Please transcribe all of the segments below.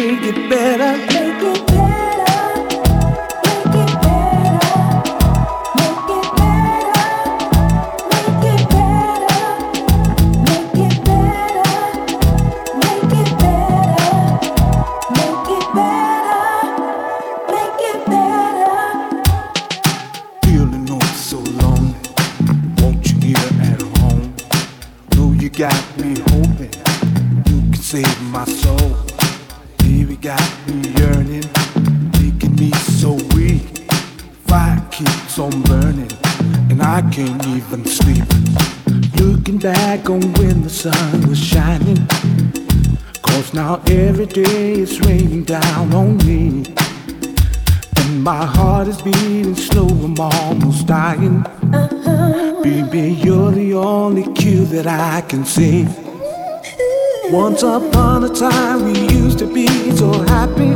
Make it better. Make it better. can see. Once upon a time, we used to be so happy.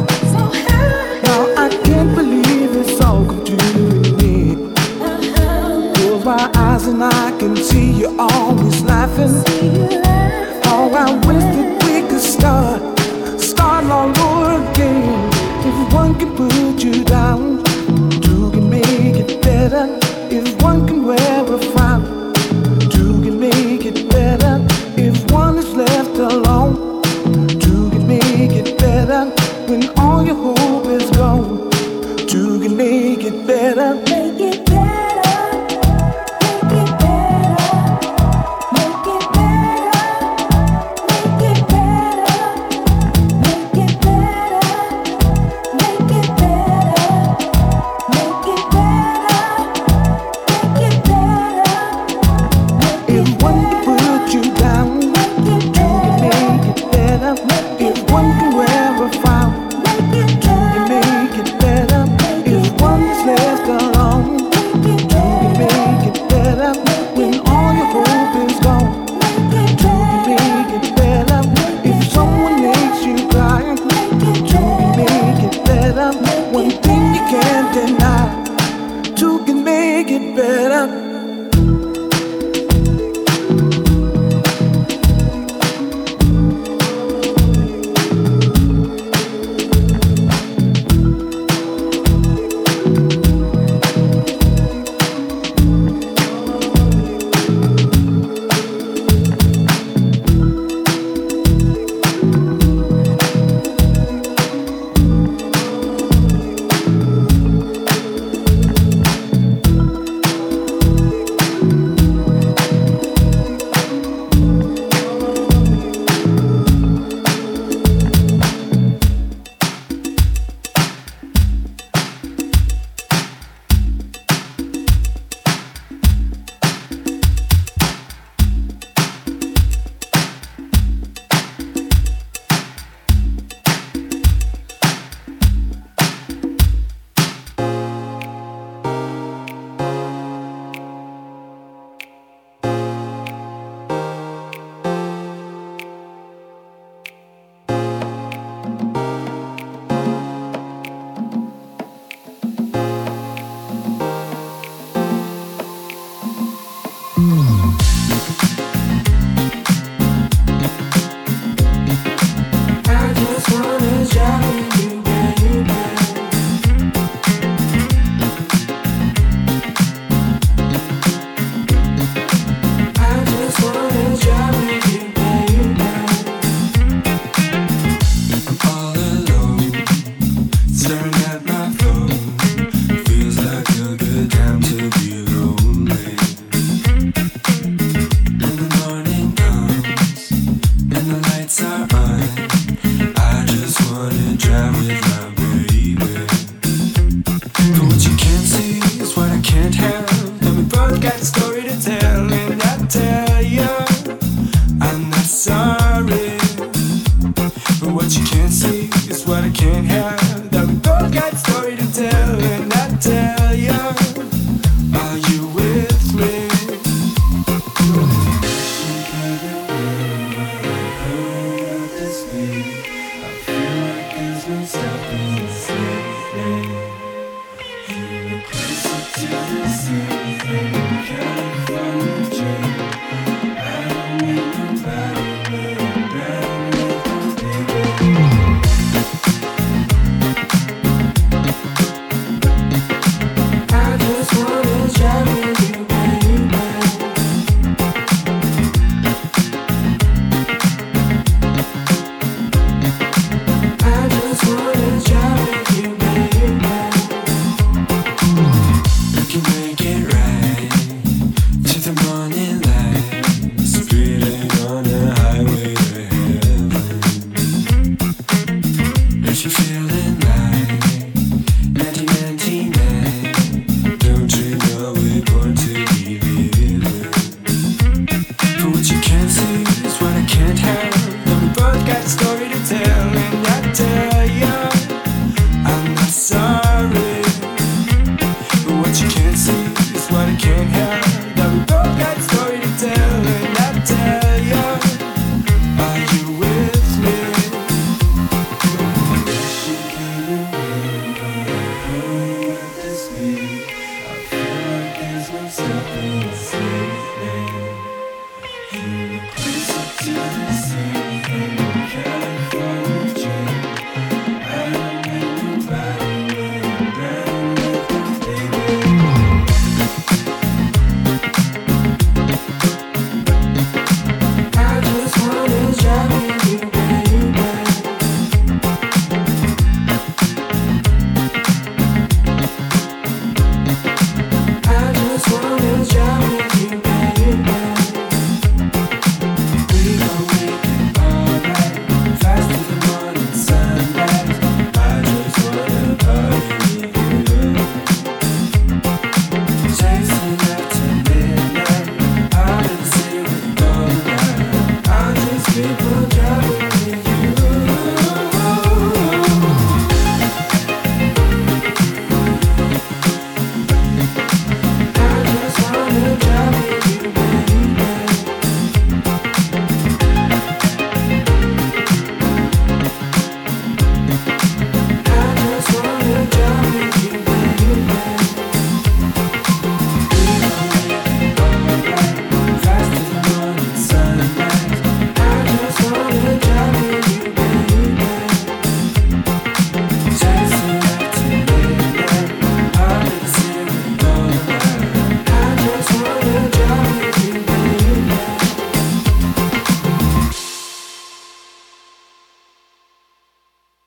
Now I can't believe it's all come to me. Close my eyes and I can see you always laughing.